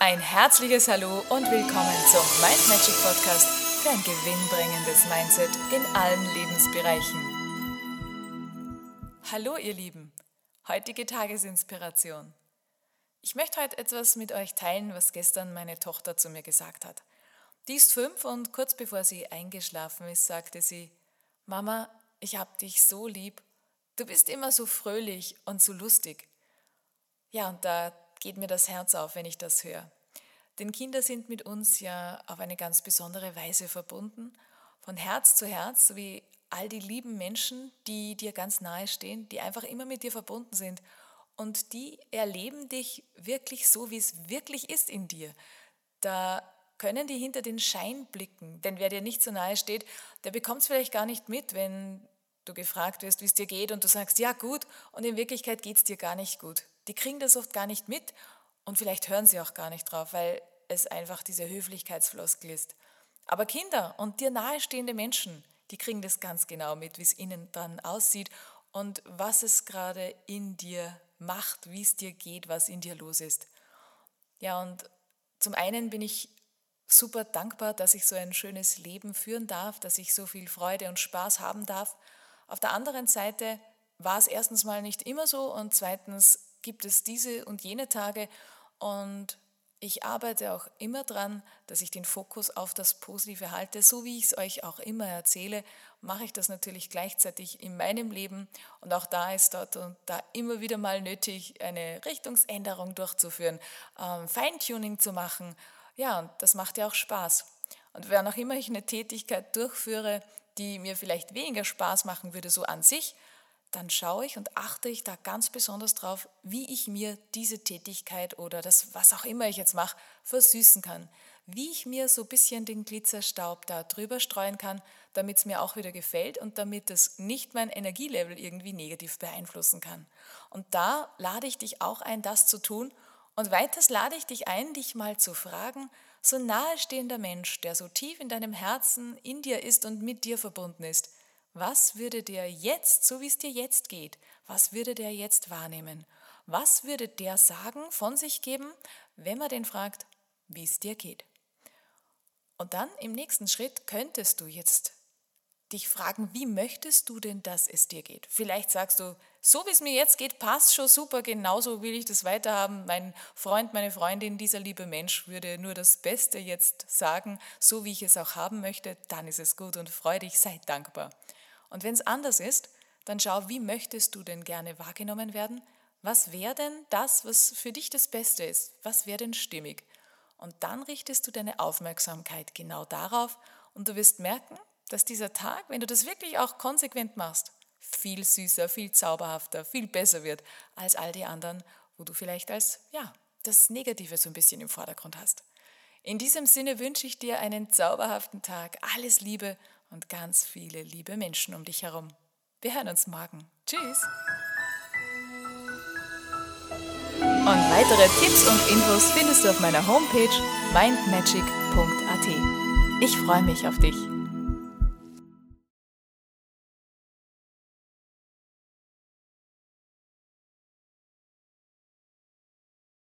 Ein herzliches Hallo und willkommen zum Mind Magic Podcast für ein gewinnbringendes Mindset in allen Lebensbereichen. Hallo ihr Lieben, heutige Tagesinspiration. Ich möchte heute etwas mit euch teilen, was gestern meine Tochter zu mir gesagt hat. Die ist fünf und kurz bevor sie eingeschlafen ist, sagte sie, Mama, ich hab dich so lieb. Du bist immer so fröhlich und so lustig. Ja, und da geht mir das Herz auf, wenn ich das höre. Denn Kinder sind mit uns ja auf eine ganz besondere Weise verbunden, von Herz zu Herz, wie all die lieben Menschen, die dir ganz nahe stehen, die einfach immer mit dir verbunden sind. Und die erleben dich wirklich so, wie es wirklich ist in dir. Da können die hinter den Schein blicken. Denn wer dir nicht so nahe steht, der bekommt es vielleicht gar nicht mit, wenn du gefragt wirst, wie es dir geht und du sagst, ja gut, und in Wirklichkeit geht es dir gar nicht gut. Die kriegen das oft gar nicht mit und vielleicht hören sie auch gar nicht drauf, weil es einfach diese Höflichkeitsfloskel ist. Aber Kinder und dir nahestehende Menschen, die kriegen das ganz genau mit, wie es innen dran aussieht und was es gerade in dir macht, wie es dir geht, was in dir los ist. Ja, und zum einen bin ich super dankbar, dass ich so ein schönes Leben führen darf, dass ich so viel Freude und Spaß haben darf. Auf der anderen Seite war es erstens mal nicht immer so und zweitens gibt es diese und jene Tage und ich arbeite auch immer daran, dass ich den Fokus auf das Positive halte. So wie ich es euch auch immer erzähle, mache ich das natürlich gleichzeitig in meinem Leben. Und auch da ist dort und da immer wieder mal nötig, eine Richtungsänderung durchzuführen, ähm, Feintuning zu machen. Ja, und das macht ja auch Spaß. Und wenn auch immer ich eine Tätigkeit durchführe, die mir vielleicht weniger Spaß machen würde, so an sich, dann schaue ich und achte ich da ganz besonders drauf, wie ich mir diese Tätigkeit oder das, was auch immer ich jetzt mache, versüßen kann. Wie ich mir so ein bisschen den Glitzerstaub da drüber streuen kann, damit es mir auch wieder gefällt und damit es nicht mein Energielevel irgendwie negativ beeinflussen kann. Und da lade ich dich auch ein, das zu tun. Und weiters lade ich dich ein, dich mal zu fragen, so nahestehender Mensch, der so tief in deinem Herzen in dir ist und mit dir verbunden ist, was würde der jetzt, so wie es dir jetzt geht, was würde der jetzt wahrnehmen? Was würde der sagen, von sich geben, wenn man den fragt, wie es dir geht? Und dann im nächsten Schritt könntest du jetzt dich fragen, wie möchtest du denn, dass es dir geht? Vielleicht sagst du, so wie es mir jetzt geht, passt schon super, genauso will ich das weiterhaben. Mein Freund, meine Freundin, dieser liebe Mensch würde nur das Beste jetzt sagen, so wie ich es auch haben möchte, dann ist es gut und freu dich, sei dankbar. Und wenn es anders ist, dann schau, wie möchtest du denn gerne wahrgenommen werden? Was wäre denn das, was für dich das Beste ist? Was wäre denn stimmig? Und dann richtest du deine Aufmerksamkeit genau darauf und du wirst merken, dass dieser Tag, wenn du das wirklich auch konsequent machst, viel süßer, viel zauberhafter, viel besser wird als all die anderen, wo du vielleicht als, ja, das Negative so ein bisschen im Vordergrund hast. In diesem Sinne wünsche ich dir einen zauberhaften Tag, alles Liebe und ganz viele liebe Menschen um dich herum. Wir hören uns morgen. Tschüss! Und weitere Tipps und Infos findest du auf meiner Homepage mindmagic.at. Ich freue mich auf dich.